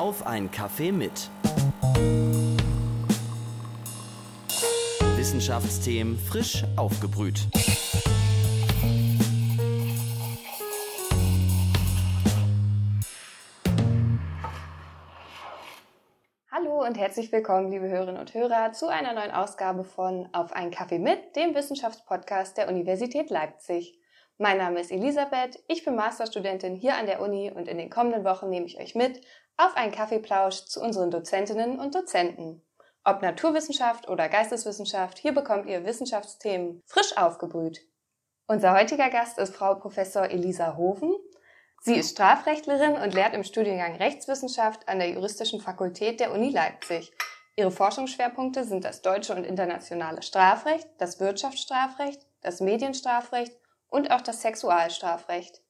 Auf ein Kaffee mit. Wissenschaftsthemen frisch aufgebrüht. Hallo und herzlich willkommen, liebe Hörerinnen und Hörer, zu einer neuen Ausgabe von Auf einen Kaffee mit, dem Wissenschaftspodcast der Universität Leipzig. Mein Name ist Elisabeth, ich bin Masterstudentin hier an der Uni und in den kommenden Wochen nehme ich euch mit auf einen Kaffeeplausch zu unseren Dozentinnen und Dozenten. Ob Naturwissenschaft oder Geisteswissenschaft, hier bekommt ihr Wissenschaftsthemen frisch aufgebrüht. Unser heutiger Gast ist Frau Professor Elisa Hoven. Sie ist Strafrechtlerin und lehrt im Studiengang Rechtswissenschaft an der Juristischen Fakultät der Uni Leipzig. Ihre Forschungsschwerpunkte sind das deutsche und internationale Strafrecht, das Wirtschaftsstrafrecht, das Medienstrafrecht und auch das Sexualstrafrecht.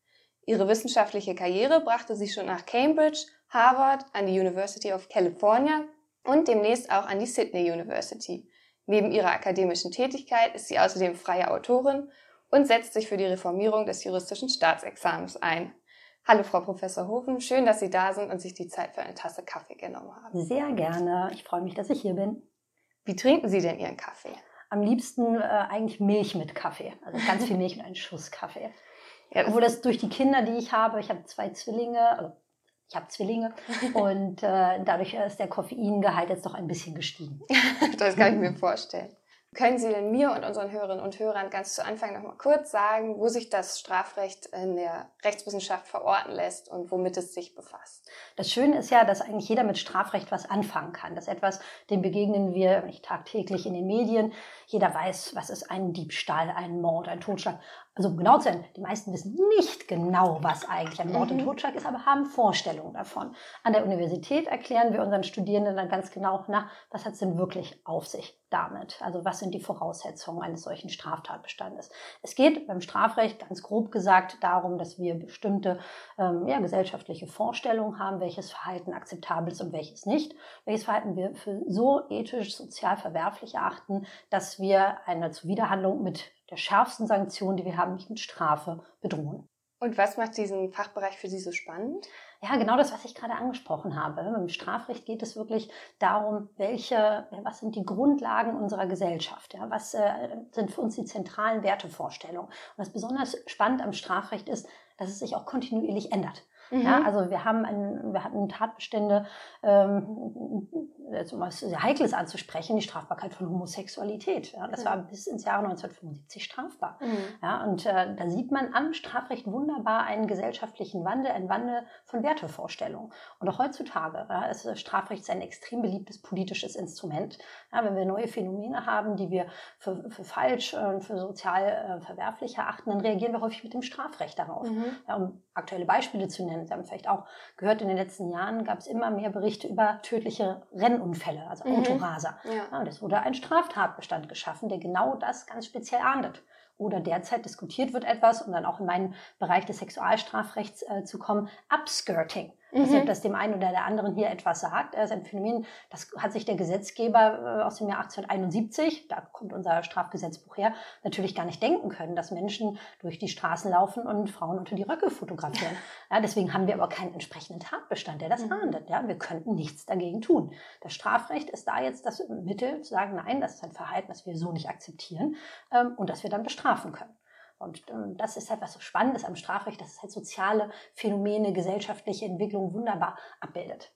Ihre wissenschaftliche Karriere brachte sie schon nach Cambridge, Harvard, an die University of California und demnächst auch an die Sydney University. Neben ihrer akademischen Tätigkeit ist sie außerdem freie Autorin und setzt sich für die Reformierung des juristischen Staatsexamens ein. Hallo Frau Professor Hofen, schön, dass Sie da sind und sich die Zeit für eine Tasse Kaffee genommen haben. Sehr gerne. Ich freue mich, dass ich hier bin. Wie trinken Sie denn Ihren Kaffee? am liebsten äh, eigentlich Milch mit Kaffee. Also ganz viel Milch und einen Schuss Kaffee. Ja, Obwohl das durch die Kinder, die ich habe, ich habe zwei Zwillinge, also ich habe Zwillinge und äh, dadurch ist der Koffeingehalt jetzt doch ein bisschen gestiegen. das kann ich mir vorstellen. Können Sie denn mir und unseren Hörerinnen und Hörern ganz zu Anfang noch mal kurz sagen, wo sich das Strafrecht in der Rechtswissenschaft verorten lässt und womit es sich befasst? Das Schöne ist ja, dass eigentlich jeder mit Strafrecht was anfangen kann. Das ist etwas, dem begegnen wir nicht tagtäglich in den Medien. Jeder weiß, was ist ein Diebstahl, ein Mord, ein Totschlag. Also um genau zu sein, die meisten wissen nicht genau, was eigentlich ein Mord und mhm. Totschlag ist, aber haben Vorstellungen davon. An der Universität erklären wir unseren Studierenden dann ganz genau, na, was hat es denn wirklich auf sich damit? Also was sind die Voraussetzungen eines solchen Straftatbestandes? Es geht beim Strafrecht ganz grob gesagt darum, dass wir bestimmte ähm, ja, gesellschaftliche Vorstellungen haben, welches Verhalten akzeptabel ist und welches nicht, welches Verhalten wir für so ethisch, sozial verwerflich erachten, dass wir eine Zuwiderhandlung mit der schärfsten Sanktion, die wir haben, nicht mit Strafe bedrohen. Und was macht diesen Fachbereich für Sie so spannend? Ja, genau das, was ich gerade angesprochen habe. Im Strafrecht geht es wirklich darum, welche, was sind die Grundlagen unserer Gesellschaft? Ja, was äh, sind für uns die zentralen Wertevorstellungen? Und was besonders spannend am Strafrecht ist, dass es sich auch kontinuierlich ändert. Mhm. Ja, also wir haben ein, wir hatten Tatbestände, ähm, um was sehr Heikles anzusprechen, die Strafbarkeit von Homosexualität. Ja, das mhm. war bis ins Jahr 1975 strafbar. Mhm. Ja, und äh, da sieht man am Strafrecht wunderbar einen gesellschaftlichen Wandel, einen Wandel von Wertevorstellungen. Und auch heutzutage ja, ist das Strafrecht ein extrem beliebtes politisches Instrument. Ja, wenn wir neue Phänomene haben, die wir für, für falsch, äh, für sozial äh, verwerflich erachten, dann reagieren wir häufig mit dem Strafrecht darauf. Mhm. Ja, um aktuelle Beispiele zu nennen, Sie haben vielleicht auch gehört, in den letzten Jahren gab es immer mehr Berichte über tödliche Rennunfälle, also mhm. Autoraser. Ja. und es wurde ein Straftatbestand geschaffen, der genau das ganz speziell ahndet oder derzeit diskutiert wird etwas, um dann auch in meinen Bereich des Sexualstrafrechts äh, zu kommen, Upskirting. Mhm. Also, ob das dem einen oder der anderen hier etwas sagt. Das ist ein Phänomen, das hat sich der Gesetzgeber äh, aus dem Jahr 1871, da kommt unser Strafgesetzbuch her, natürlich gar nicht denken können, dass Menschen durch die Straßen laufen und Frauen unter die Röcke fotografieren. Ja, deswegen haben wir aber keinen entsprechenden Tatbestand, der das mhm. ahndet. Ja, wir könnten nichts dagegen tun. Das Strafrecht ist da jetzt das Mittel zu sagen, nein, das ist ein Verhalten, das wir so nicht akzeptieren ähm, und das wir dann bestrafen können. Und ähm, das ist halt was so Spannendes am Strafrecht, dass es halt soziale Phänomene, gesellschaftliche Entwicklung wunderbar abbildet.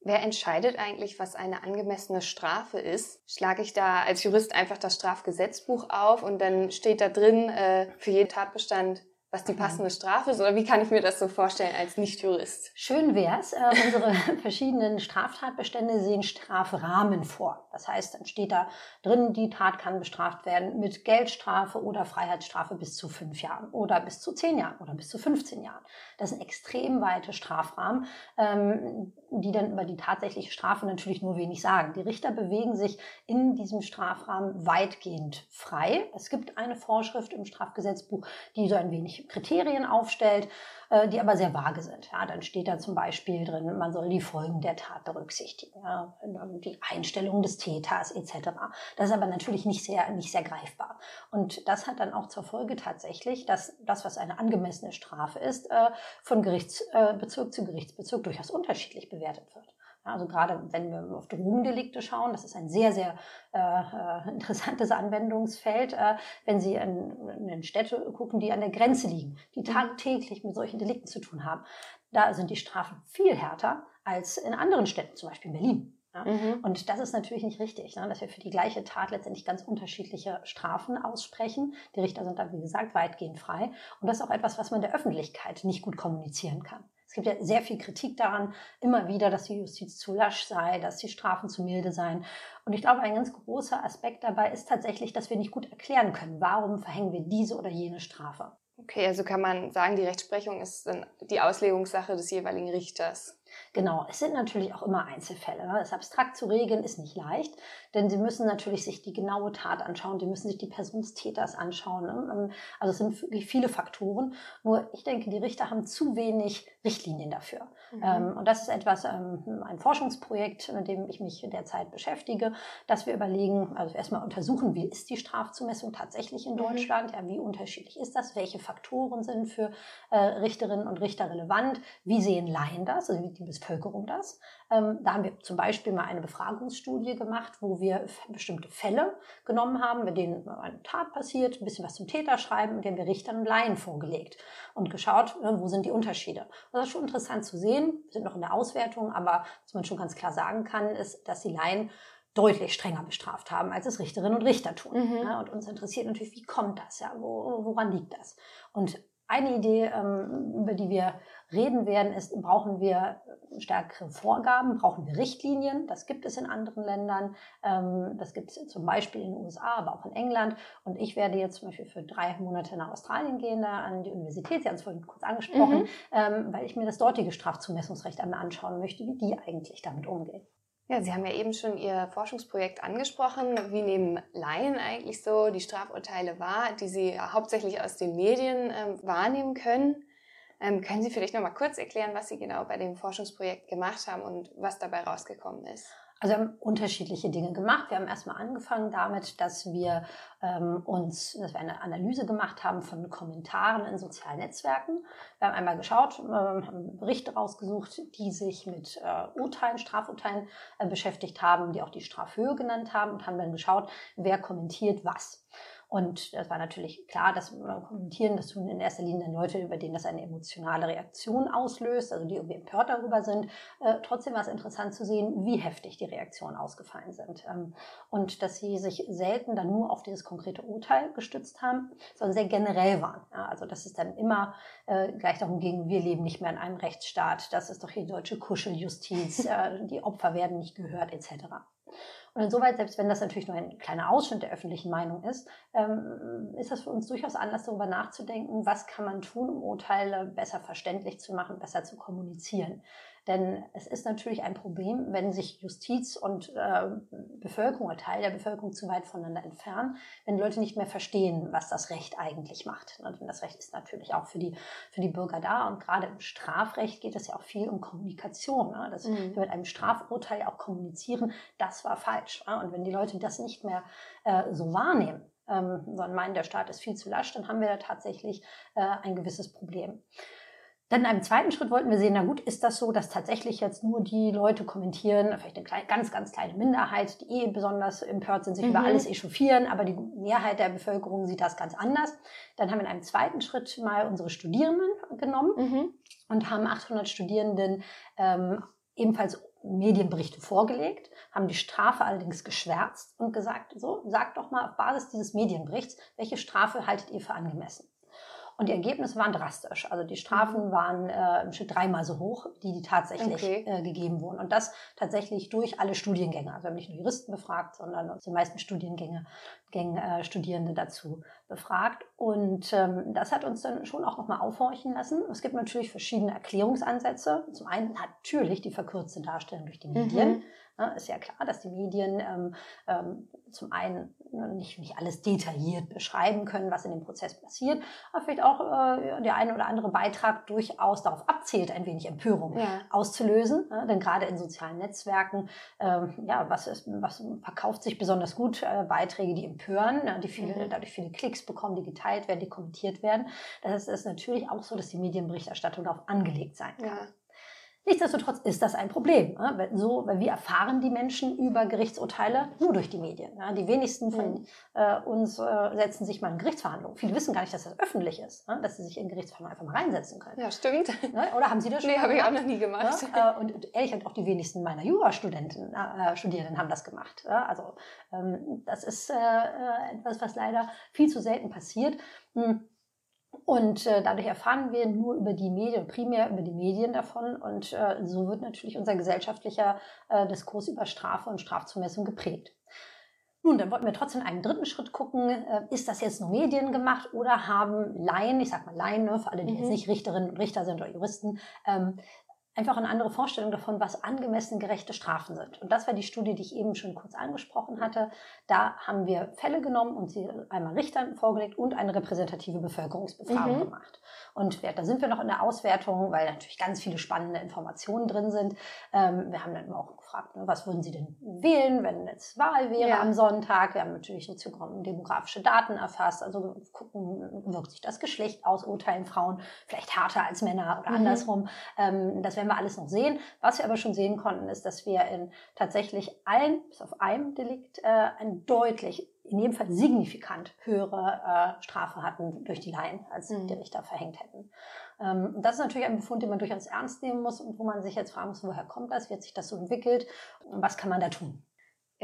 Wer entscheidet eigentlich, was eine angemessene Strafe ist? Schlage ich da als Jurist einfach das Strafgesetzbuch auf und dann steht da drin äh, für jeden Tatbestand was die passende Strafe ist? Oder wie kann ich mir das so vorstellen als Nicht-Jurist? Schön wär's. Äh, unsere verschiedenen Straftatbestände sehen Strafrahmen vor. Das heißt, dann steht da drin, die Tat kann bestraft werden mit Geldstrafe oder Freiheitsstrafe bis zu fünf Jahren oder bis zu zehn Jahren oder bis zu 15 Jahren. Das sind extrem weite Strafrahmen, ähm, die dann über die tatsächliche Strafe natürlich nur wenig sagen. Die Richter bewegen sich in diesem Strafrahmen weitgehend frei. Es gibt eine Vorschrift im Strafgesetzbuch, die so ein wenig Kriterien aufstellt, äh, die aber sehr vage sind. Ja, dann steht da zum Beispiel drin, man soll die Folgen der Tat berücksichtigen, ja, die Einstellung des Täters etc. Das ist aber natürlich nicht sehr, nicht sehr greifbar. Und das hat dann auch zur Folge tatsächlich, dass das, was eine angemessene Strafe ist, äh, von Gerichtsbezirk zu Gerichtsbezirk durchaus unterschiedlich bewertet wird. Also gerade wenn wir auf Drogendelikte schauen, das ist ein sehr, sehr äh, äh, interessantes Anwendungsfeld, äh, wenn Sie in, in Städte gucken, die an der Grenze liegen, die mhm. tagtäglich mit solchen Delikten zu tun haben. Da sind die Strafen viel härter als in anderen Städten, zum Beispiel in Berlin. Ja? Mhm. Und das ist natürlich nicht richtig, ne? dass wir für die gleiche Tat letztendlich ganz unterschiedliche Strafen aussprechen. Die Richter sind da, wie gesagt, weitgehend frei. Und das ist auch etwas, was man der Öffentlichkeit nicht gut kommunizieren kann. Es gibt ja sehr viel Kritik daran, immer wieder, dass die Justiz zu lasch sei, dass die Strafen zu milde seien. Und ich glaube, ein ganz großer Aspekt dabei ist tatsächlich, dass wir nicht gut erklären können, warum verhängen wir diese oder jene Strafe. Okay, also kann man sagen, die Rechtsprechung ist dann die Auslegungssache des jeweiligen Richters. Genau, es sind natürlich auch immer Einzelfälle. Ne? Das abstrakt zu regeln ist nicht leicht, denn Sie müssen natürlich sich die genaue Tat anschauen, Sie müssen sich die Person des Täters anschauen. Ne? Ähm, also es sind wirklich viele Faktoren. Nur ich denke, die Richter haben zu wenig Richtlinien dafür. Mhm. Ähm, und das ist etwas, ähm, ein Forschungsprojekt, mit dem ich mich derzeit beschäftige, dass wir überlegen, also erstmal untersuchen, wie ist die Strafzumessung tatsächlich in mhm. Deutschland? Ja, wie unterschiedlich ist das? Welche Faktoren sind für äh, Richterinnen und Richter relevant? Wie sehen Laien das? Also wie die Bevölkerung das. Ähm, da haben wir zum Beispiel mal eine Befragungsstudie gemacht, wo wir bestimmte Fälle genommen haben, mit denen eine Tat passiert, ein bisschen was zum Täter schreiben und haben wir Richtern und Laien vorgelegt und geschaut, ne, wo sind die Unterschiede. Und das ist schon interessant zu sehen. Wir sind noch in der Auswertung, aber was man schon ganz klar sagen kann, ist, dass die Laien deutlich strenger bestraft haben, als es Richterinnen und Richter tun. Mhm. Ja, und uns interessiert natürlich, wie kommt das? Ja, wo, woran liegt das? Und eine Idee, ähm, über die wir reden werden, ist, brauchen wir stärkere Vorgaben, brauchen wir Richtlinien. Das gibt es in anderen Ländern. Ähm, das gibt es zum Beispiel in den USA, aber auch in England. Und ich werde jetzt zum Beispiel für drei Monate nach Australien gehen, da an die Universität. Sie haben es vorhin kurz angesprochen, mhm. Ähm, weil ich mir das dortige Strafzumessungsrecht einmal anschauen möchte, wie die eigentlich damit umgehen. Ja, Sie haben ja eben schon Ihr Forschungsprojekt angesprochen. Wie nehmen Laien eigentlich so die Strafurteile wahr, die Sie hauptsächlich aus den Medien ähm, wahrnehmen können? Ähm, können Sie vielleicht noch mal kurz erklären, was Sie genau bei dem Forschungsprojekt gemacht haben und was dabei rausgekommen ist? Also wir haben unterschiedliche Dinge gemacht. Wir haben erstmal angefangen damit, dass wir ähm, uns, dass wir eine Analyse gemacht haben von Kommentaren in sozialen Netzwerken. Wir haben einmal geschaut, äh, haben Berichte rausgesucht, die sich mit äh, Urteilen, Strafurteilen äh, beschäftigt haben, die auch die Strafhöhe genannt haben und haben dann geschaut, wer kommentiert was. Und das war natürlich klar, dass wir kommentieren, das tun in erster Linie Leute, über denen das eine emotionale Reaktion auslöst, also die irgendwie empört darüber sind. Äh, trotzdem war es interessant zu sehen, wie heftig die Reaktionen ausgefallen sind. Ähm, und dass sie sich selten dann nur auf dieses konkrete Urteil gestützt haben, sondern sehr generell waren. Ja, also dass es dann immer äh, gleich darum ging, wir leben nicht mehr in einem Rechtsstaat, das ist doch hier die deutsche Kuscheljustiz, äh, die Opfer werden nicht gehört etc. Und insoweit, selbst wenn das natürlich nur ein kleiner Ausschnitt der öffentlichen Meinung ist, ähm, ist das für uns durchaus Anlass, darüber nachzudenken, was kann man tun, um Urteile besser verständlich zu machen, besser zu kommunizieren. Denn es ist natürlich ein Problem, wenn sich Justiz und äh, Bevölkerung oder Teil der Bevölkerung zu weit voneinander entfernen, wenn Leute nicht mehr verstehen, was das Recht eigentlich macht. Und das Recht ist natürlich auch für die, für die Bürger da. Und gerade im Strafrecht geht es ja auch viel um Kommunikation. Ne? Dass mhm. wir mit einem Strafurteil auch kommunizieren, das war falsch. Ne? Und wenn die Leute das nicht mehr äh, so wahrnehmen, ähm, sondern meinen, der Staat ist viel zu lasch, dann haben wir da tatsächlich äh, ein gewisses Problem. Dann in einem zweiten Schritt wollten wir sehen, na gut, ist das so, dass tatsächlich jetzt nur die Leute kommentieren, vielleicht eine kleine, ganz, ganz kleine Minderheit, die eh besonders empört sind, sich mhm. über alles echauffieren, aber die Mehrheit der Bevölkerung sieht das ganz anders. Dann haben wir in einem zweiten Schritt mal unsere Studierenden genommen mhm. und haben 800 Studierenden ähm, ebenfalls Medienberichte vorgelegt, haben die Strafe allerdings geschwärzt und gesagt, so, sagt doch mal auf Basis dieses Medienberichts, welche Strafe haltet ihr für angemessen? Und die Ergebnisse waren drastisch. Also die Strafen mhm. waren äh, im Schnitt dreimal so hoch, die, die tatsächlich okay. äh, gegeben wurden. Und das tatsächlich durch alle Studiengänge. Also wir haben nicht nur Juristen befragt, sondern aus den meisten Studiengänge Studiengängen äh, Studierende dazu befragt. Und ähm, das hat uns dann schon auch nochmal aufhorchen lassen. Es gibt natürlich verschiedene Erklärungsansätze. Zum einen natürlich die verkürzte Darstellung durch die Medien. Mhm. Ja, ist ja klar, dass die Medien ähm, ähm, zum einen ne, nicht, nicht alles detailliert beschreiben können, was in dem Prozess passiert, aber vielleicht auch äh, der eine oder andere Beitrag durchaus darauf abzielt, ein wenig Empörung ja. auszulösen. Ja, denn gerade in sozialen Netzwerken, ähm, ja, was, ist, was verkauft sich besonders gut? Äh, Beiträge, die empören, ja, die viele, mhm. dadurch viele Klicks bekommen, die geteilt werden, die kommentiert werden. Das ist natürlich auch so, dass die Medienberichterstattung darauf angelegt sein kann. Nichtsdestotrotz ist das ein Problem. So, weil wir erfahren die Menschen über Gerichtsurteile nur durch die Medien. Die wenigsten von mhm. äh, uns äh, setzen sich mal in Gerichtsverhandlungen. Viele wissen gar nicht, dass das öffentlich ist, dass sie sich in Gerichtsverhandlungen einfach mal reinsetzen können. Ja, stimmt. Oder haben Sie das schon? Nee, habe ich auch noch nie gemacht. Äh, und ehrlich, auch die wenigsten meiner Jurastudenten, äh, Studierenden haben das gemacht. Also ähm, das ist etwas, was leider viel zu selten passiert. Und äh, dadurch erfahren wir nur über die Medien, primär über die Medien davon. Und äh, so wird natürlich unser gesellschaftlicher äh, Diskurs über Strafe und Strafzumessung geprägt. Nun, dann wollten wir trotzdem einen dritten Schritt gucken. Äh, ist das jetzt nur Medien gemacht oder haben Laien, ich sag mal Laien, ne, für alle, die mhm. jetzt nicht Richterinnen und Richter sind oder Juristen, ähm, einfach eine andere Vorstellung davon, was angemessen gerechte Strafen sind. Und das war die Studie, die ich eben schon kurz angesprochen hatte. Da haben wir Fälle genommen und sie einmal Richtern vorgelegt und eine repräsentative Bevölkerungsbefragung mhm. gemacht. Und da sind wir noch in der Auswertung, weil natürlich ganz viele spannende Informationen drin sind. Ähm, wir haben dann auch gefragt, ne, was würden Sie denn wählen, wenn jetzt Wahl wäre ja. am Sonntag? Wir haben natürlich soziodemografische Daten erfasst, also gucken, wirkt sich das Geschlecht aus, urteilen Frauen vielleicht härter als Männer oder mhm. andersrum. Ähm, das werden wir alles noch sehen. Was wir aber schon sehen konnten, ist, dass wir in tatsächlich allen, bis auf einem Delikt, äh, ein deutlich in jedem Fall signifikant höhere äh, Strafe hatten durch die Laien, als mhm. die Richter verhängt hätten. Ähm, das ist natürlich ein Befund, den man durchaus ernst nehmen muss und wo man sich jetzt fragen muss, woher kommt das, wie hat sich das so entwickelt und was kann man da tun?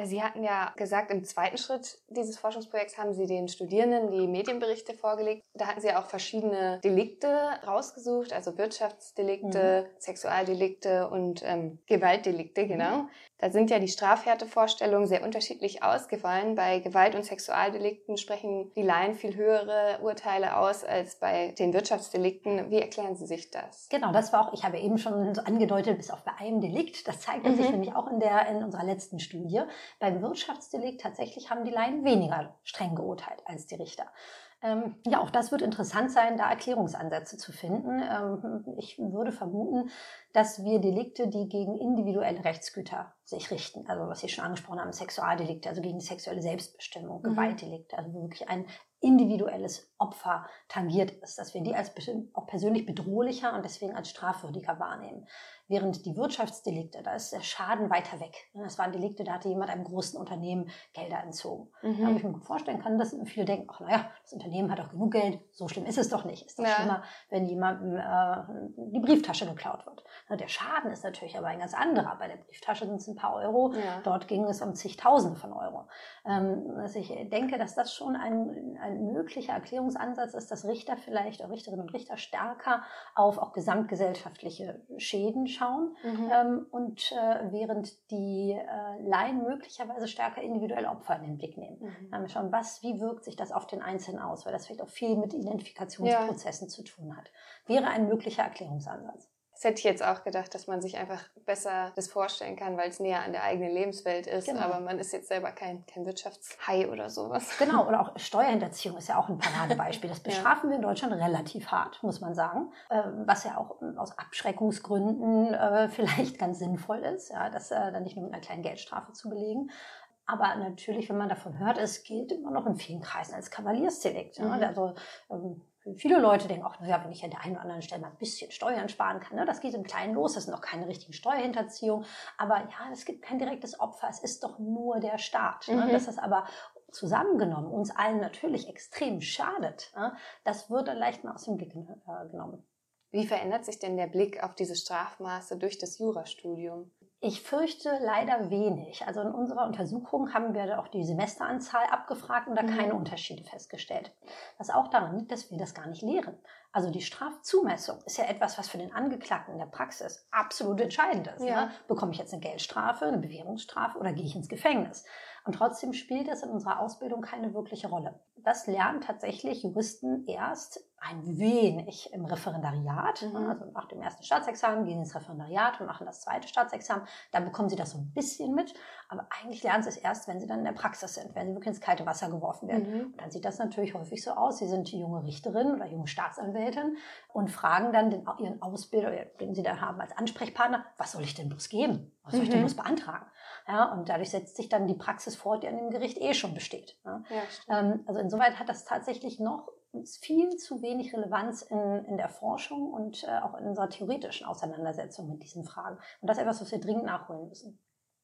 Ja, Sie hatten ja gesagt, im zweiten Schritt dieses Forschungsprojekts haben Sie den Studierenden die Medienberichte vorgelegt. Da hatten Sie auch verschiedene Delikte rausgesucht, also Wirtschaftsdelikte, mhm. Sexualdelikte und ähm, Gewaltdelikte, genau. Mhm. Da sind ja die Strafhärtevorstellungen sehr unterschiedlich ausgefallen. Bei Gewalt- und Sexualdelikten sprechen die Laien viel höhere Urteile aus als bei den Wirtschaftsdelikten. Wie erklären Sie sich das? Genau, das war auch, ich habe eben schon so angedeutet, bis auf bei einem Delikt. Das zeigt mhm. sich nämlich auch in der, in unserer letzten Studie. Beim Wirtschaftsdelikt tatsächlich haben die Laien weniger streng geurteilt als die Richter. Ähm, ja, auch das wird interessant sein, da Erklärungsansätze zu finden. Ähm, ich würde vermuten, dass wir Delikte, die gegen individuelle Rechtsgüter sich richten, also was Sie schon angesprochen haben, Sexualdelikte, also gegen sexuelle Selbstbestimmung, mhm. Gewaltdelikte, also wirklich ein individuelles Opfer tangiert ist, dass wir die als auch persönlich bedrohlicher und deswegen als strafwürdiger wahrnehmen. Während die Wirtschaftsdelikte, da ist der Schaden weiter weg. Das waren Delikte, da hatte jemand einem großen Unternehmen Gelder entzogen. Mhm. Da ich mir gut vorstellen kann, dass viele denken, ach naja, das Unternehmen hat auch genug Geld, so schlimm ist es doch nicht. Ist doch ja. schlimmer, wenn jemandem äh, die Brieftasche geklaut wird. Der Schaden ist natürlich aber ein ganz anderer. Bei der Brieftasche sind es ein paar Euro, ja. dort ging es um zigtausende von Euro. Ähm, also ich denke, dass das schon ein, ein möglicher Erklärungsansatz ist, dass Richter vielleicht, oder Richterinnen und Richter stärker auf auch gesamtgesellschaftliche Schäden schauen anschauen mhm. ähm, und äh, während die äh, Laien möglicherweise stärker individuelle Opfer in den Blick nehmen. Mhm. Ähm, schauen, was, wie wirkt sich das auf den Einzelnen aus, weil das vielleicht auch viel mit Identifikationsprozessen ja. zu tun hat. Wäre ein möglicher Erklärungsansatz. Das hätte ich jetzt auch gedacht, dass man sich einfach besser das vorstellen kann, weil es näher an der eigenen Lebenswelt ist. Genau. Aber man ist jetzt selber kein, kein Wirtschaftshai oder sowas. Genau, oder auch Steuerhinterziehung ist ja auch ein Paradebeispiel. Das bestrafen ja. wir in Deutschland relativ hart, muss man sagen. Ähm, was ja auch aus Abschreckungsgründen äh, vielleicht ganz sinnvoll ist, ja, das äh, dann nicht nur mit einer kleinen Geldstrafe zu belegen. Aber natürlich, wenn man davon hört, es gilt immer noch in vielen Kreisen als Kavaliersdelikt. Mhm. Also ähm, Viele Leute denken auch, naja, wenn ich an der einen oder anderen Stelle mal ein bisschen Steuern sparen kann, ne, das geht im Kleinen los, das sind noch keine richtigen Steuerhinterziehungen. Aber ja, es gibt kein direktes Opfer, es ist doch nur der Staat. Ne? Mhm. Dass das aber zusammengenommen uns allen natürlich extrem schadet, ne? das wird dann leicht mal aus dem Blick äh, genommen. Wie verändert sich denn der Blick auf diese Strafmaße durch das Jurastudium? Ich fürchte leider wenig. Also in unserer Untersuchung haben wir auch die Semesteranzahl abgefragt und da mhm. keine Unterschiede festgestellt. Was auch daran liegt, dass wir das gar nicht lehren. Also die Strafzumessung ist ja etwas, was für den Angeklagten in der Praxis absolut entscheidend ist. Ja. Ne? Bekomme ich jetzt eine Geldstrafe, eine Bewährungsstrafe oder gehe ich ins Gefängnis? Und trotzdem spielt das in unserer Ausbildung keine wirkliche Rolle. Das lernen tatsächlich Juristen erst ein wenig im Referendariat. Mhm. Also nach dem ersten Staatsexamen gehen sie ins Referendariat und machen das zweite Staatsexamen. Dann bekommen sie das so ein bisschen mit. Aber eigentlich lernen sie es erst, wenn sie dann in der Praxis sind, wenn sie wirklich ins kalte Wasser geworfen werden. Mhm. Und dann sieht das natürlich häufig so aus. Sie sind junge Richterin oder junge Staatsanwältin und fragen dann den, ihren Ausbilder, den sie da haben als Ansprechpartner, was soll ich denn bloß geben? Was soll ich denn mhm. bloß beantragen? Ja, und dadurch setzt sich dann die Praxis fort, die an dem Gericht eh schon besteht. Ja. Ja, ähm, also insoweit hat das tatsächlich noch viel zu wenig Relevanz in, in der Forschung und äh, auch in unserer theoretischen Auseinandersetzung mit diesen Fragen. Und das ist etwas, was wir dringend nachholen müssen.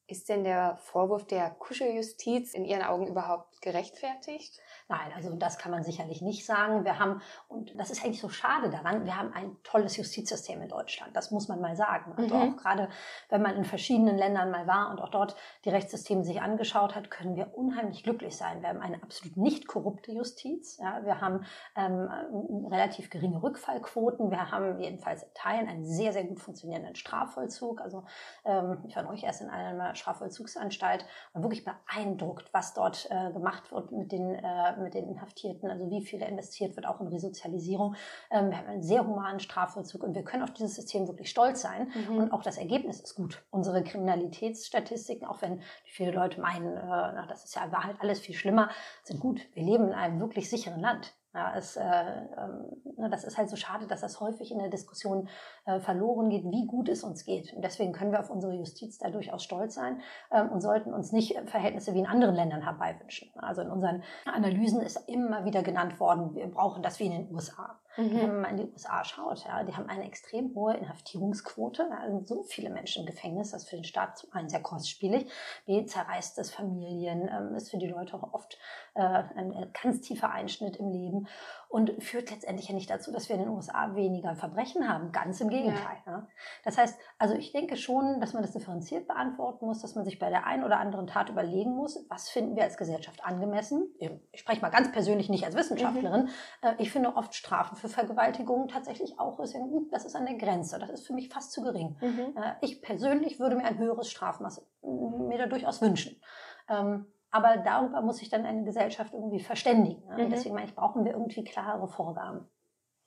Ist denn der Vorwurf der Kuscheljustiz in Ihren Augen überhaupt gerechtfertigt? Nein, also das kann man sicherlich nicht sagen. Wir haben, und das ist eigentlich so schade daran, wir haben ein tolles Justizsystem in Deutschland. Das muss man mal sagen. Also mhm. auch gerade, wenn man in verschiedenen Ländern mal war und auch dort die Rechtssysteme sich angeschaut hat, können wir unheimlich glücklich sein. Wir haben eine absolut nicht korrupte Justiz. Ja, wir haben ähm, relativ geringe Rückfallquoten. Wir haben jedenfalls in Teilen einen sehr, sehr gut funktionierenden Strafvollzug. Also ähm, ich war neulich erst in einer Strafvollzugsanstalt und wirklich beeindruckt, was dort äh, gemacht wird mit den äh, mit den Inhaftierten, also wie viel investiert wird auch in Resozialisierung. Ähm, wir haben einen sehr humanen Strafvollzug und wir können auf dieses System wirklich stolz sein. Mhm. Und auch das Ergebnis ist gut. Unsere Kriminalitätsstatistiken, auch wenn viele Leute meinen, äh, na, das ist ja Wahrheit alles viel schlimmer, sind gut. Wir leben in einem wirklich sicheren Land. Ja, es, äh, äh, das ist halt so schade, dass das häufig in der Diskussion äh, verloren geht, wie gut es uns geht. Und deswegen können wir auf unsere Justiz da durchaus stolz sein ähm, und sollten uns nicht Verhältnisse wie in anderen Ländern herbeiwünschen. Also in unseren Analysen ist immer wieder genannt worden, wir brauchen das wie in den USA. Mhm. Wenn man mal in die USA schaut, ja, die haben eine extrem hohe Inhaftierungsquote. Da sind so viele Menschen im Gefängnis, das ist für den Staat zum einen sehr kostspielig, B zerreißt es Familien, ähm, ist für die Leute auch oft äh, ein ganz tiefer Einschnitt im Leben und führt letztendlich ja nicht dazu, dass wir in den USA weniger Verbrechen haben. Ganz im Gegenteil. Ja. Ja. Das heißt, also ich denke schon, dass man das differenziert beantworten muss, dass man sich bei der einen oder anderen Tat überlegen muss, was finden wir als Gesellschaft angemessen. Ich spreche mal ganz persönlich nicht als Wissenschaftlerin. Mhm. Äh, ich finde oft Strafen für Vergewaltigung tatsächlich auch, das ist an der Grenze. Das ist für mich fast zu gering. Mhm. Äh, ich persönlich würde mir ein höheres Strafmaß mir da durchaus wünschen. Ähm, aber darüber muss sich dann eine Gesellschaft irgendwie verständigen. Ne? Mhm. Deswegen meine ich, brauchen wir irgendwie klare Vorgaben.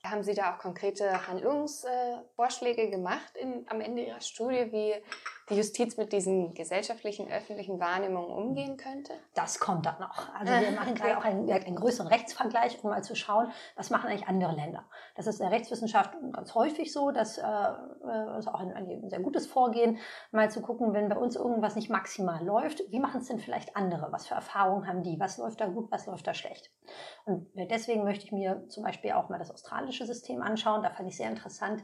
Haben Sie da auch konkrete Handlungsvorschläge gemacht in, am Ende Ihrer Studie, wie die Justiz mit diesen gesellschaftlichen, öffentlichen Wahrnehmungen umgehen könnte? Das kommt dann noch. Also wir machen gerade auch einen, einen, größeren Rechtsvergleich, um mal zu schauen, was machen eigentlich andere Länder. Das ist in der Rechtswissenschaft ganz häufig so, dass äh, das ist auch ein, ein, sehr gutes Vorgehen, mal zu gucken, wenn bei uns irgendwas nicht maximal läuft, wie machen es denn vielleicht andere? Was für Erfahrungen haben die? Was läuft da gut, was läuft da schlecht? Und deswegen möchte ich mir zum Beispiel auch mal das australische System anschauen. Da fand ich sehr interessant,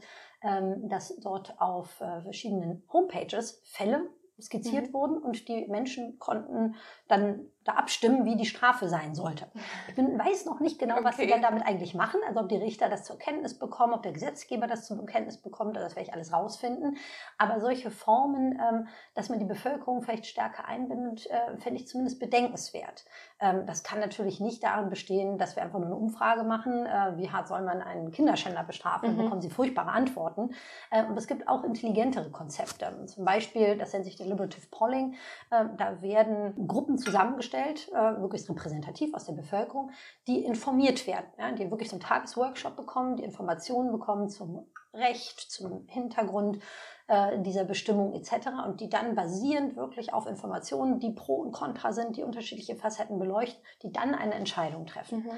dass dort auf äh, verschiedenen Homepages Fälle skizziert mhm. wurden und die Menschen konnten dann da abstimmen, wie die Strafe sein sollte. Ich bin, weiß noch nicht genau, okay. was sie dann damit eigentlich machen, also ob die Richter das zur Kenntnis bekommen, ob der Gesetzgeber das zur Kenntnis bekommt, das werde ich alles rausfinden. Aber solche Formen, ähm, dass man die Bevölkerung vielleicht stärker einbindet, äh, fände ich zumindest bedenkenswert. Ähm, das kann natürlich nicht darin bestehen, dass wir einfach nur eine Umfrage machen, äh, wie hart soll man einen Kinderschänder bestrafen, mhm. bekommen sie furchtbare Antworten. Äh, und es gibt auch intelligentere Konzepte. Zum Beispiel, das nennt sich Deliberative Polling, äh, da werden Gruppen zusammengestellt, vorgestellt, äh, wirklich repräsentativ aus der Bevölkerung, die informiert werden, ja, die wirklich so einen Tagesworkshop bekommen, die Informationen bekommen zum Recht, zum Hintergrund äh, dieser Bestimmung etc. und die dann basierend wirklich auf Informationen, die pro und contra sind, die unterschiedliche Facetten beleuchten, die dann eine Entscheidung treffen. Mhm.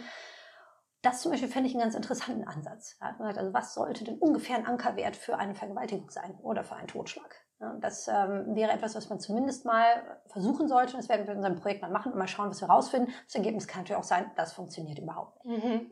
Das zum Beispiel fände ich einen ganz interessanten Ansatz. Also was sollte denn ungefähr ein Ankerwert für eine Vergewaltigung sein oder für einen Totschlag? Das ähm, wäre etwas, was man zumindest mal versuchen sollte. Das werden wir in unserem Projekt mal machen und mal schauen, was wir rausfinden. Das Ergebnis kann natürlich auch sein, das funktioniert überhaupt nicht. Mhm.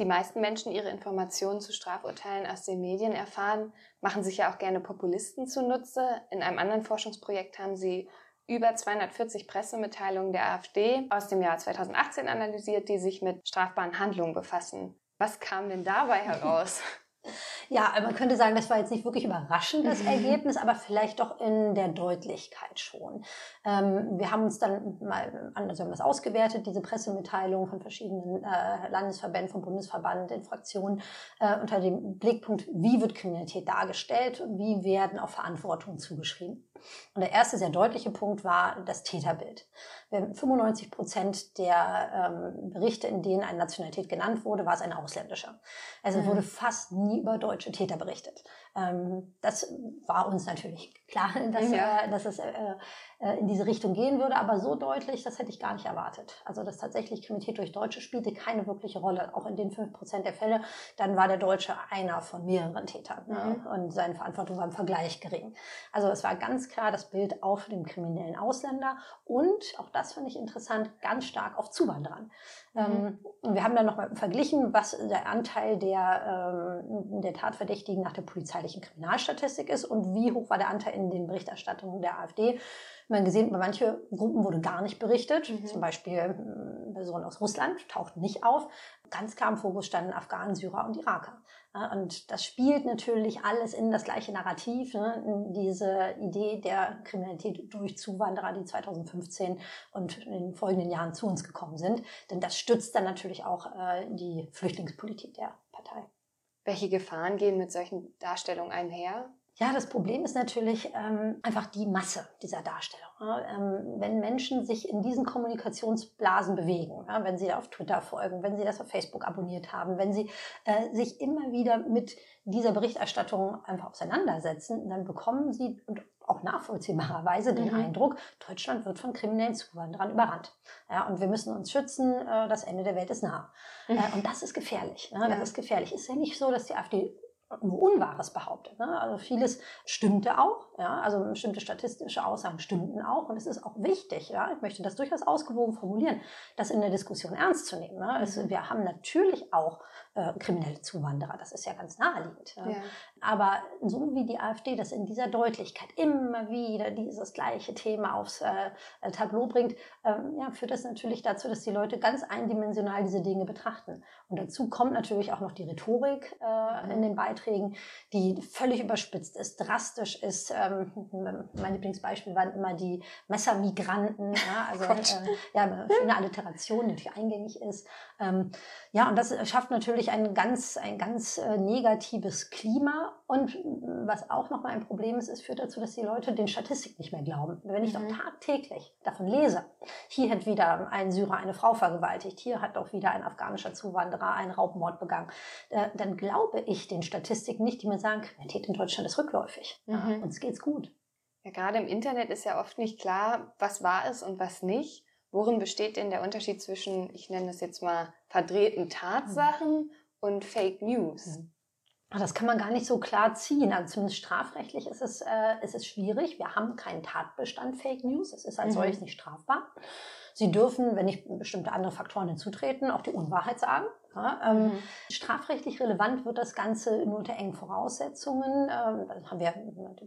Die meisten Menschen ihre Informationen zu Strafurteilen aus den Medien erfahren, machen sich ja auch gerne Populisten zunutze. In einem anderen Forschungsprojekt haben sie über 240 Pressemitteilungen der AfD aus dem Jahr 2018 analysiert, die sich mit strafbaren Handlungen befassen. Was kam denn dabei heraus? Ja, man könnte sagen, das war jetzt nicht wirklich überraschend, das mhm. Ergebnis, aber vielleicht doch in der Deutlichkeit schon. Ähm, wir haben uns dann mal, also haben das ausgewertet, diese Pressemitteilung von verschiedenen äh, Landesverbänden, vom Bundesverband, in Fraktionen, äh, unter dem Blickpunkt, wie wird Kriminalität dargestellt und wie werden auch Verantwortungen zugeschrieben. Und der erste sehr deutliche Punkt war das Täterbild. 95 Prozent der ähm, Berichte, in denen eine Nationalität genannt wurde, war es eine ausländische. Also mhm. wurde fast nie über deutsche Täter berichtet. Ähm, das war uns natürlich klar, dass, ja. äh, dass es äh, äh, in diese Richtung gehen würde, aber so deutlich, das hätte ich gar nicht erwartet. Also, dass tatsächlich Kriminalität durch Deutsche spielte keine wirkliche Rolle. Auch in den fünf Prozent der Fälle, dann war der Deutsche einer von mehreren Tätern ne? mhm. und seine Verantwortung war im Vergleich gering. Also, es war ganz klar das Bild auf dem kriminellen Ausländer und, auch das finde ich interessant, ganz stark auf Zuwanderern. Mhm. Ähm, und wir haben dann nochmal verglichen, was der Anteil der, ähm, der Tatverdächtigen nach der polizeilichen Kriminalstatistik ist und wie hoch war der Anteil in den Berichterstattungen der AfD man gesehen, bei manchen Gruppen wurde gar nicht berichtet. Mhm. Zum Beispiel Personen aus Russland tauchten nicht auf. Ganz klar im Fokus standen Afghanen, Syrer und Iraker. Und das spielt natürlich alles in das gleiche Narrativ, ne? diese Idee der Kriminalität durch Zuwanderer, die 2015 und in den folgenden Jahren zu uns gekommen sind. Denn das stützt dann natürlich auch äh, die Flüchtlingspolitik der Partei. Welche Gefahren gehen mit solchen Darstellungen einher? Ja, das Problem ist natürlich ähm, einfach die Masse dieser Darstellung. Ähm, wenn Menschen sich in diesen Kommunikationsblasen bewegen, ja, wenn sie auf Twitter folgen, wenn sie das auf Facebook abonniert haben, wenn sie äh, sich immer wieder mit dieser Berichterstattung einfach auseinandersetzen, dann bekommen sie und auch nachvollziehbarerweise den mhm. Eindruck, Deutschland wird von kriminellen Zuwanderern überrannt. Ja, und wir müssen uns schützen, äh, das Ende der Welt ist nah. Mhm. Äh, und das ist gefährlich. Ne? Das ja. ist gefährlich. Ist ja nicht so, dass die AfD nur Unwahres behauptet. Ne? Also vieles stimmte auch, ja, also bestimmte statistische Aussagen stimmten auch und es ist auch wichtig, ja, ich möchte das durchaus ausgewogen formulieren, das in der Diskussion ernst zu nehmen. Ne? Es, wir haben natürlich auch äh, kriminelle Zuwanderer, das ist ja ganz naheliegend. Ja? Aber so wie die AfD das in dieser Deutlichkeit immer wieder dieses gleiche Thema aufs äh, Tableau bringt, ähm, ja, führt das natürlich dazu, dass die Leute ganz eindimensional diese Dinge betrachten. Und dazu kommt natürlich auch noch die Rhetorik äh, mhm. in den Beiträgen, die völlig überspitzt ist, drastisch ist. Ähm, mein Lieblingsbeispiel waren immer die Messermigranten, ja, also äh, ja, eine schöne Alliteration, die natürlich eingängig ist. Ähm, ja, und das schafft natürlich ein ganz, ein ganz äh, negatives Klima. Und was auch nochmal ein Problem ist, es führt dazu, dass die Leute den Statistiken nicht mehr glauben. Wenn ich mhm. doch tagtäglich davon lese, hier hat wieder ein Syrer eine Frau vergewaltigt, hier hat doch wieder ein afghanischer Zuwanderer einen Raubmord begangen, äh, dann glaube ich den Statistiken nicht, die mir sagen, Kriminalität in Deutschland ist rückläufig. Mhm. Uns geht's gut. Ja, gerade im Internet ist ja oft nicht klar, was wahr ist und was nicht. Worin besteht denn der Unterschied zwischen, ich nenne das jetzt mal, verdrehten Tatsachen mhm. Und Fake News? Mhm. Das kann man gar nicht so klar ziehen. Also zumindest strafrechtlich ist es, äh, ist es schwierig. Wir haben keinen Tatbestand Fake News. Es ist als mhm. solches nicht strafbar. Sie dürfen, wenn nicht bestimmte andere Faktoren hinzutreten, auch die Unwahrheit sagen. Ja, ähm, mhm. Strafrechtlich relevant wird das Ganze nur unter engen Voraussetzungen. Ähm, da haben wir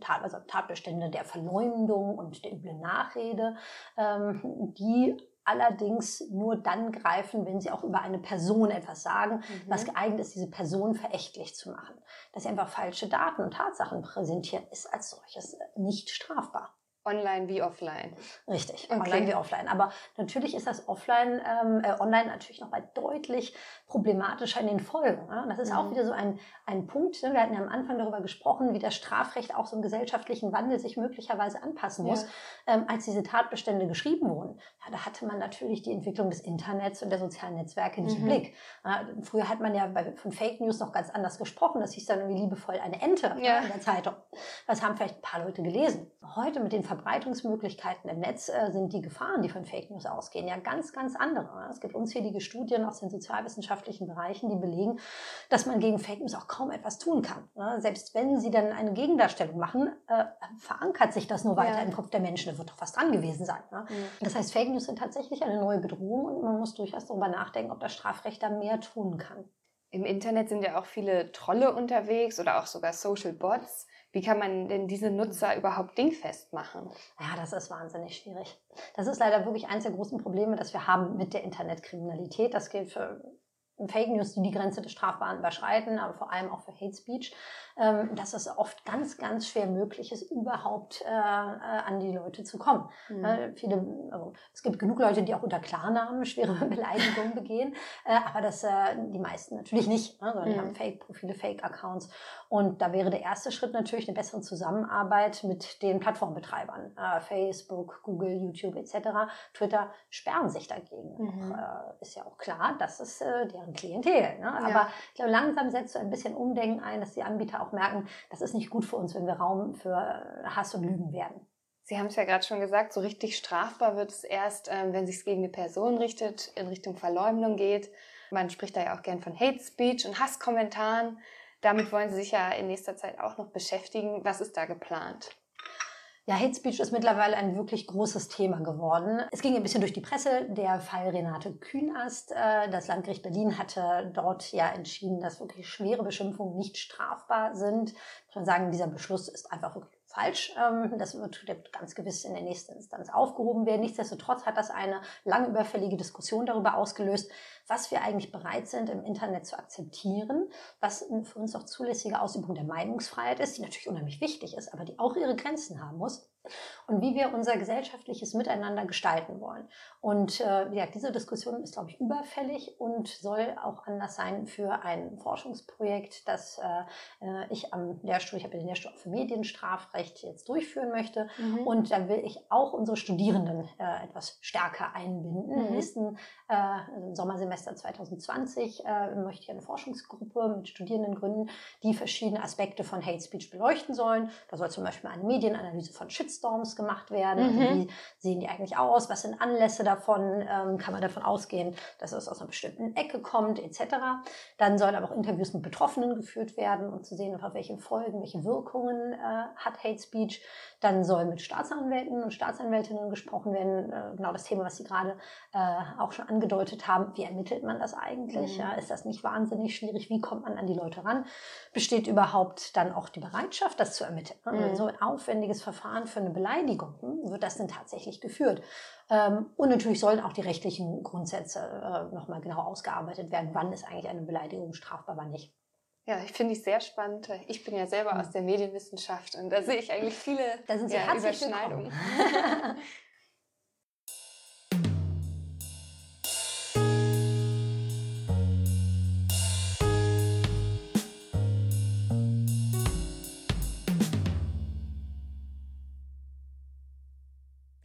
Tat, also Tatbestände der Verleumdung und der üblen Nachrede, ähm, die allerdings nur dann greifen, wenn sie auch über eine Person etwas sagen, mhm. was geeignet ist, diese Person verächtlich zu machen. Dass sie einfach falsche Daten und Tatsachen präsentieren, ist als solches nicht strafbar. Online wie offline. Richtig, okay. online wie offline. Aber natürlich ist das offline, ähm, äh, online natürlich noch mal deutlich problematischer in den Folgen. Ja? Das ist mhm. auch wieder so ein, ein Punkt. Ne? Wir hatten ja am Anfang darüber gesprochen, wie das Strafrecht auch so im gesellschaftlichen Wandel sich möglicherweise anpassen muss. Ja. Ähm, als diese Tatbestände geschrieben wurden, ja, da hatte man natürlich die Entwicklung des Internets und der sozialen Netzwerke nicht mhm. im Blick. Ja, früher hat man ja bei, von Fake News noch ganz anders gesprochen. Das hieß dann irgendwie liebevoll eine Ente ja. in der Zeitung. Das haben vielleicht ein paar Leute gelesen. Heute mit den Verbreitungsmöglichkeiten im Netz äh, sind die Gefahren, die von Fake News ausgehen, ja ganz, ganz andere. Es gibt unzählige Studien aus den sozialwissenschaftlichen Bereichen, die belegen, dass man gegen Fake News auch kaum etwas tun kann. Selbst wenn sie dann eine Gegendarstellung machen, äh, verankert sich das nur weiter ja. im Kopf der Menschen. Da wird doch was dran gewesen sein. Ne? Mhm. Das heißt, Fake News sind tatsächlich eine neue Bedrohung und man muss durchaus darüber nachdenken, ob das Strafrecht da mehr tun kann. Im Internet sind ja auch viele Trolle unterwegs oder auch sogar Social Bots. Wie kann man denn diese Nutzer überhaupt dingfest machen? Ja, das ist wahnsinnig schwierig. Das ist leider wirklich eines der großen Probleme, das wir haben mit der Internetkriminalität. Das gilt für Fake News, die die Grenze des Strafbaren überschreiten, aber vor allem auch für Hate Speech, ähm, dass es oft ganz, ganz schwer möglich ist, überhaupt äh, äh, an die Leute zu kommen. Mhm. Äh, viele, also, es gibt genug Leute, die auch unter Klarnamen schwere Beleidigungen begehen, äh, aber das äh, die meisten natürlich nicht, ne, sondern mhm. die haben Fake-Profile, Fake-Accounts. Und da wäre der erste Schritt natürlich eine bessere Zusammenarbeit mit den Plattformbetreibern. Äh, Facebook, Google, YouTube etc. Twitter sperren sich dagegen. Mhm. Auch, ist ja auch klar, das ist deren Klientel. Ne? Aber ja. ich glaube, langsam setzt so ein bisschen Umdenken ein, dass die Anbieter auch merken, das ist nicht gut für uns, wenn wir Raum für Hass und Lügen werden. Sie haben es ja gerade schon gesagt, so richtig strafbar wird es erst, ähm, wenn sich es gegen eine Person richtet, in Richtung Verleumdung geht. Man spricht da ja auch gern von Hate Speech und Hasskommentaren. Damit wollen Sie sich ja in nächster Zeit auch noch beschäftigen. Was ist da geplant? Ja, Hate Speech ist mittlerweile ein wirklich großes Thema geworden. Es ging ein bisschen durch die Presse, der Fall Renate Kühnast. Äh, das Landgericht Berlin hatte dort ja entschieden, dass wirklich schwere Beschimpfungen nicht strafbar sind. Ich kann sagen, dieser Beschluss ist einfach wirklich falsch. Ähm, das wird ganz gewiss in der nächsten Instanz aufgehoben werden. Nichtsdestotrotz hat das eine lang überfällige Diskussion darüber ausgelöst, was wir eigentlich bereit sind, im Internet zu akzeptieren, was für uns auch zulässige Ausübung der Meinungsfreiheit ist, die natürlich unheimlich wichtig ist, aber die auch ihre Grenzen haben muss und wie wir unser gesellschaftliches Miteinander gestalten wollen. Und äh, ja, diese Diskussion ist, glaube ich, überfällig und soll auch Anlass sein für ein Forschungsprojekt, das äh, äh ich am Lehrstuhl, ich habe den Lehrstuhl für Medienstrafrecht jetzt durchführen möchte. Mhm. Und da will ich auch unsere Studierenden äh, etwas stärker einbinden. Mhm. Im nächsten äh, Sommersemester 2020 äh, möchte ich eine Forschungsgruppe mit Studierenden gründen, die verschiedene Aspekte von Hate Speech beleuchten sollen. Da soll zum Beispiel eine Medienanalyse von Shitstorms Shitstorms gemacht werden. Also mhm. Also wie sehen die eigentlich aus? Was sind Anlässe davon? Ähm, kann man davon ausgehen, dass es aus einer bestimmten Ecke kommt, etc. Dann sollen aber auch Interviews mit Betroffenen geführt werden, um zu sehen, auf welche Folgen, welche Wirkungen äh, hat Hate Speech. Dann soll mit Staatsanwälten und Staatsanwältinnen gesprochen werden. Äh, genau das Thema, was Sie gerade äh, auch schon angedeutet haben. Wie ermittelt man das eigentlich? Mhm. Ja, ist das nicht wahnsinnig schwierig? Wie kommt man an die Leute ran? Besteht überhaupt dann auch die Bereitschaft, das zu ermitteln? Mhm. So ein aufwendiges Verfahren für eine Beleidigung hm, wird das denn tatsächlich geführt? Ähm, und natürlich sollen auch die rechtlichen Grundsätze äh, nochmal genau ausgearbeitet werden. Wann ist eigentlich eine Beleidigung strafbar, wann nicht? Ja, ich finde ich sehr spannend. Ich bin ja selber aus der Medienwissenschaft und da sehe ich eigentlich viele da sind Sie ja, Überschneidungen.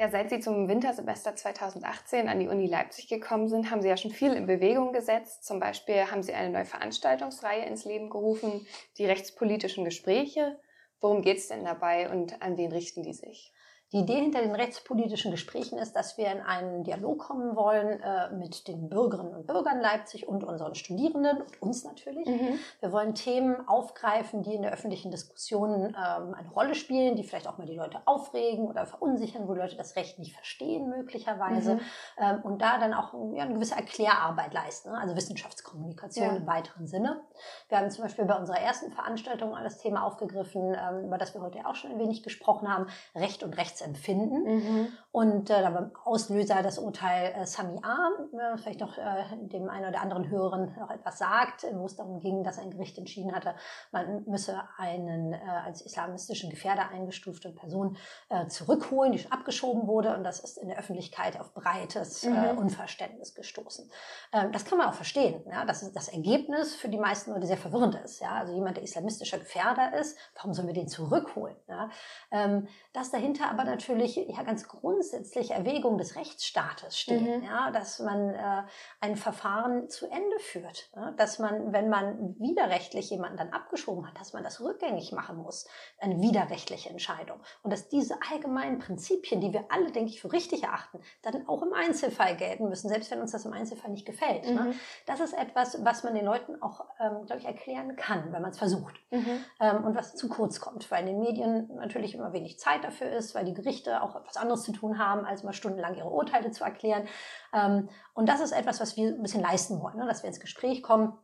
Ja, seit Sie zum Wintersemester 2018 an die Uni Leipzig gekommen sind, haben Sie ja schon viel in Bewegung gesetzt. Zum Beispiel haben Sie eine neue Veranstaltungsreihe ins Leben gerufen, die rechtspolitischen Gespräche. Worum geht es denn dabei und an wen richten die sich? Die Idee hinter den rechtspolitischen Gesprächen ist, dass wir in einen Dialog kommen wollen äh, mit den Bürgerinnen und Bürgern Leipzig und unseren Studierenden und uns natürlich. Mhm. Wir wollen Themen aufgreifen, die in der öffentlichen Diskussion ähm, eine Rolle spielen, die vielleicht auch mal die Leute aufregen oder verunsichern, wo Leute das Recht nicht verstehen möglicherweise mhm. ähm, und da dann auch ja, eine gewisse Erklärarbeit leisten, ne? also Wissenschaftskommunikation ja. im weiteren Sinne. Wir haben zum Beispiel bei unserer ersten Veranstaltung das Thema aufgegriffen, ähm, über das wir heute auch schon ein wenig gesprochen haben, Recht und Rechts Rechtsempfinden. Mhm. Und äh, da war Auslöser das Urteil äh, Sami A., äh, vielleicht noch äh, dem einen oder anderen Hörern noch etwas sagt, wo es darum ging, dass ein Gericht entschieden hatte, man müsse einen äh, als islamistischen Gefährder eingestufte Person äh, zurückholen, die schon abgeschoben wurde. Und das ist in der Öffentlichkeit auf breites mhm. Unverständnis gestoßen. Ähm, das kann man auch verstehen, ja, dass das Ergebnis für die meisten Leute sehr verwirrend ist. Ja? Also jemand, der islamistischer Gefährder ist, warum sollen wir den zurückholen? Ja? Ähm, dass dahinter aber natürlich ja ganz grundsätzlich Erwägung des Rechtsstaates stehen, mhm. ja, dass man äh, ein Verfahren zu Ende führt, ja, dass man, wenn man widerrechtlich jemanden dann abgeschoben hat, dass man das rückgängig machen muss, eine widerrechtliche Entscheidung und dass diese allgemeinen Prinzipien, die wir alle, denke ich, für richtig erachten, dann auch im Einzelfall gelten müssen, selbst wenn uns das im Einzelfall nicht gefällt. Ne. Mhm. Ne? Das ist etwas, was man den Leuten auch, ähm, glaube ich, erklären kann, wenn man es versucht mhm. ähm, und was zu kurz kommt, weil in den Medien natürlich immer wenig Zeit dafür ist, weil die Gerichte auch etwas anderes zu tun haben, als mal stundenlang ihre Urteile zu erklären. Ähm, und das ist etwas, was wir ein bisschen leisten wollen, ne? dass wir ins Gespräch kommen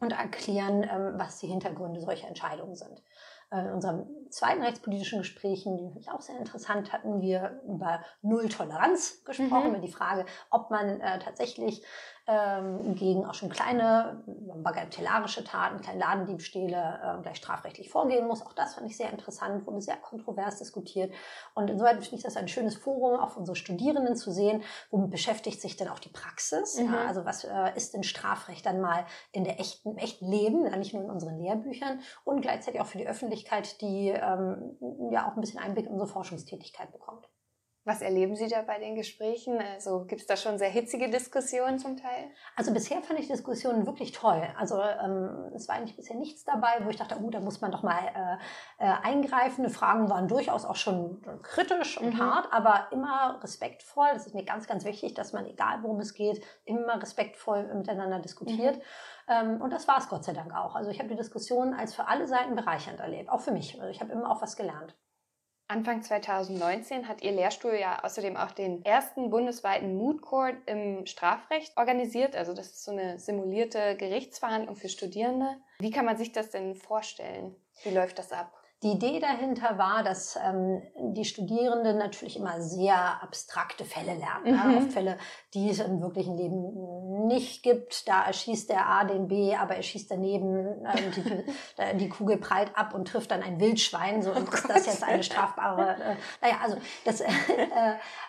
und erklären, ähm, was die Hintergründe solcher Entscheidungen sind. Äh, in unserem zweiten rechtspolitischen Gesprächen, die ich auch sehr interessant hatten, wir über Null-Toleranz gesprochen, mhm. über die Frage, ob man äh, tatsächlich ähm, gegen auch schon kleine bagatellarische Taten, kleine Ladendiebstähle äh, gleich strafrechtlich vorgehen muss. Auch das fand ich sehr interessant, wurde sehr kontrovers diskutiert. Und insoweit finde ich das ein schönes Forum, auch für unsere Studierenden zu sehen, womit beschäftigt sich denn auch die Praxis. Mhm. Ja, also was äh, ist denn Strafrecht dann mal in der echten, im echten Leben, ja, nicht nur in unseren Lehrbüchern und gleichzeitig auch für die Öffentlichkeit, die ähm, ja auch ein bisschen Einblick in unsere Forschungstätigkeit bekommt. Was erleben Sie da bei den Gesprächen? Also gibt es da schon sehr hitzige Diskussionen zum Teil? Also bisher fand ich Diskussionen wirklich toll. Also ähm, es war eigentlich bisher nichts dabei, wo ich dachte, oh, da muss man doch mal äh, äh, eingreifen. Die Fragen waren durchaus auch schon kritisch und mhm. hart, aber immer respektvoll. Das ist mir ganz, ganz wichtig, dass man, egal worum es geht, immer respektvoll miteinander diskutiert. Mhm. Ähm, und das war es Gott sei Dank auch. Also ich habe die Diskussion als für alle Seiten bereichernd erlebt, auch für mich. Also ich habe immer auch was gelernt. Anfang 2019 hat Ihr Lehrstuhl ja außerdem auch den ersten bundesweiten Moot Court im Strafrecht organisiert. Also das ist so eine simulierte Gerichtsverhandlung für Studierende. Wie kann man sich das denn vorstellen? Wie läuft das ab? Die Idee dahinter war, dass ähm, die Studierenden natürlich immer sehr abstrakte Fälle lernen. Mhm. Ja, oft Fälle, die es im wirklichen Leben nicht gibt. Da erschießt der A den B, aber er schießt daneben, äh, die, die, Kugel prallt ab und trifft dann ein Wildschwein. So, oh ist das jetzt eine strafbare... Äh, naja, also das, äh,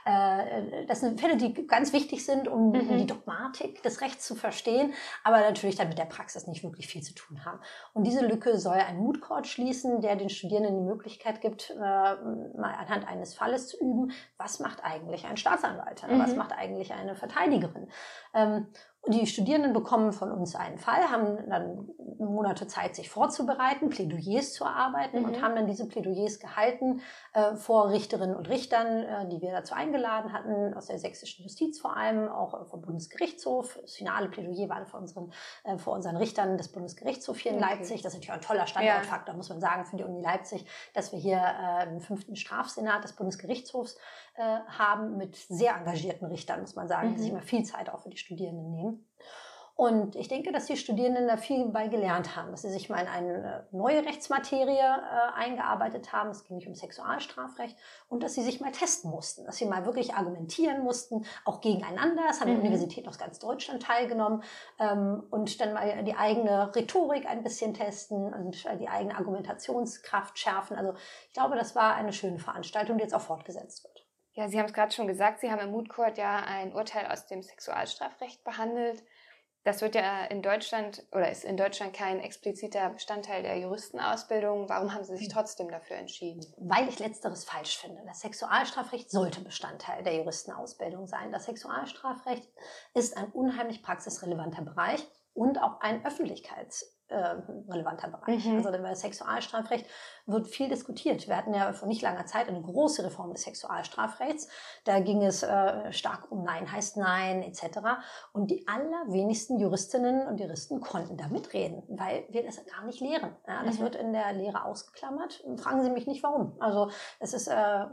äh, das sind Fälle, die ganz wichtig sind, um mhm. die Dogmatik des Rechts zu verstehen, aber natürlich dann mit der Praxis nicht wirklich viel zu tun haben. Und diese Lücke soll ein Mood Court schließen, der den Studierenden die Möglichkeit gibt, äh, mal anhand eines Falles zu üben, was macht eigentlich ein Staatsanwalt, mhm. was macht eigentlich eine Verteidigerin. Ähm, die Studierenden bekommen von uns einen Fall, haben dann Monate Zeit, sich vorzubereiten, Plädoyers zu erarbeiten mhm. und haben dann diese Plädoyers gehalten äh, vor Richterinnen und Richtern, äh, die wir dazu eingeladen hatten, aus der sächsischen Justiz vor allem, auch vom Bundesgerichtshof. Das finale Plädoyer war vor unseren, äh, vor unseren Richtern des Bundesgerichtshofs hier in okay. Leipzig. Das ist natürlich ein toller Standortfaktor, ja. muss man sagen, für die Uni Leipzig, dass wir hier äh, einen fünften Strafsenat des Bundesgerichtshofs äh, haben mit sehr engagierten Richtern, muss man sagen, mhm. die sich immer viel Zeit auch für die Studierenden nehmen. Und ich denke, dass die Studierenden da viel bei gelernt haben, dass sie sich mal in eine neue Rechtsmaterie äh, eingearbeitet haben. Es ging nicht um Sexualstrafrecht und dass sie sich mal testen mussten, dass sie mal wirklich argumentieren mussten, auch gegeneinander. Es haben mhm. Universitäten aus ganz Deutschland teilgenommen ähm, und dann mal die eigene Rhetorik ein bisschen testen und äh, die eigene Argumentationskraft schärfen. Also ich glaube, das war eine schöne Veranstaltung, die jetzt auch fortgesetzt wird. Ja, Sie haben es gerade schon gesagt, Sie haben im Mood Court ja ein Urteil aus dem Sexualstrafrecht behandelt. Das wird ja in Deutschland oder ist in Deutschland kein expliziter Bestandteil der Juristenausbildung. Warum haben Sie sich trotzdem dafür entschieden? Weil ich letzteres falsch finde. Das Sexualstrafrecht sollte Bestandteil der Juristenausbildung sein. Das Sexualstrafrecht ist ein unheimlich praxisrelevanter Bereich und auch ein Öffentlichkeits äh, relevanter Bereich. Mhm. Also das Sexualstrafrecht wird viel diskutiert. Wir hatten ja vor nicht langer Zeit eine große Reform des Sexualstrafrechts. Da ging es äh, stark um Nein heißt Nein etc. Und die allerwenigsten Juristinnen und Juristen konnten da mitreden, weil wir das gar nicht lehren. Ja, das mhm. wird in der Lehre ausgeklammert. Fragen Sie mich nicht warum. Also es ist äh,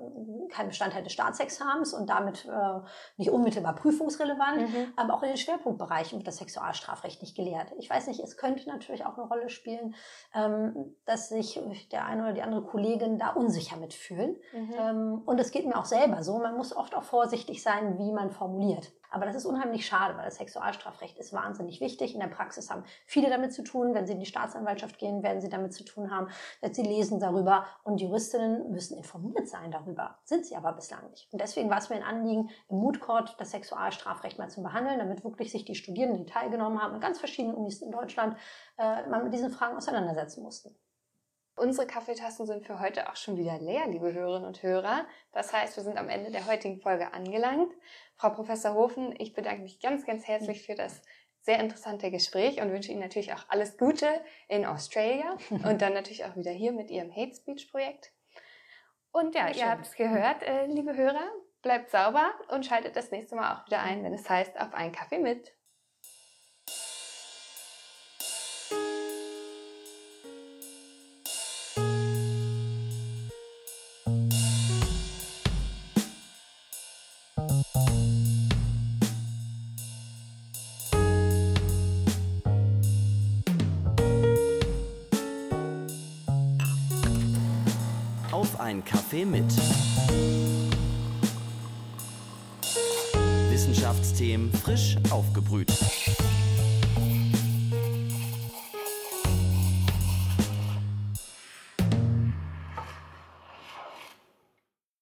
kein Bestandteil des Staatsexamens und damit äh, nicht unmittelbar prüfungsrelevant, mhm. aber auch in den Schwerpunktbereichen wird das Sexualstrafrecht nicht gelehrt. Ich weiß nicht, es könnte natürlich auch eine Rolle spielen, ähm, dass sich der eine oder die andere Kollegin da unsicher mitfühlen. Mhm. Ähm, und es geht mir auch selber so. Man muss oft auch vorsichtig sein, wie man formuliert. Aber das ist unheimlich schade, weil das Sexualstrafrecht ist wahnsinnig wichtig. In der Praxis haben viele damit zu tun. Wenn sie in die Staatsanwaltschaft gehen, werden sie damit zu tun haben. Sie lesen darüber und Juristinnen müssen informiert sein darüber. Sind sie aber bislang nicht. Und deswegen war es mir ein Anliegen, im Mood Court das Sexualstrafrecht mal zu behandeln, damit wirklich sich die Studierenden, die teilgenommen haben, in ganz verschiedenen Unis in Deutschland, äh, mal mit diesen Fragen auseinandersetzen mussten. Unsere Kaffeetassen sind für heute auch schon wieder leer, liebe Hörerinnen und Hörer. Das heißt, wir sind am Ende der heutigen Folge angelangt. Frau Professor Hofen, ich bedanke mich ganz, ganz herzlich für das sehr interessante Gespräch und wünsche Ihnen natürlich auch alles Gute in Australia und dann natürlich auch wieder hier mit Ihrem Hate Speech Projekt. Und ja, ihr habt es gehört, äh, liebe Hörer, bleibt sauber und schaltet das nächste Mal auch wieder ein, wenn es heißt, auf einen Kaffee mit. Ein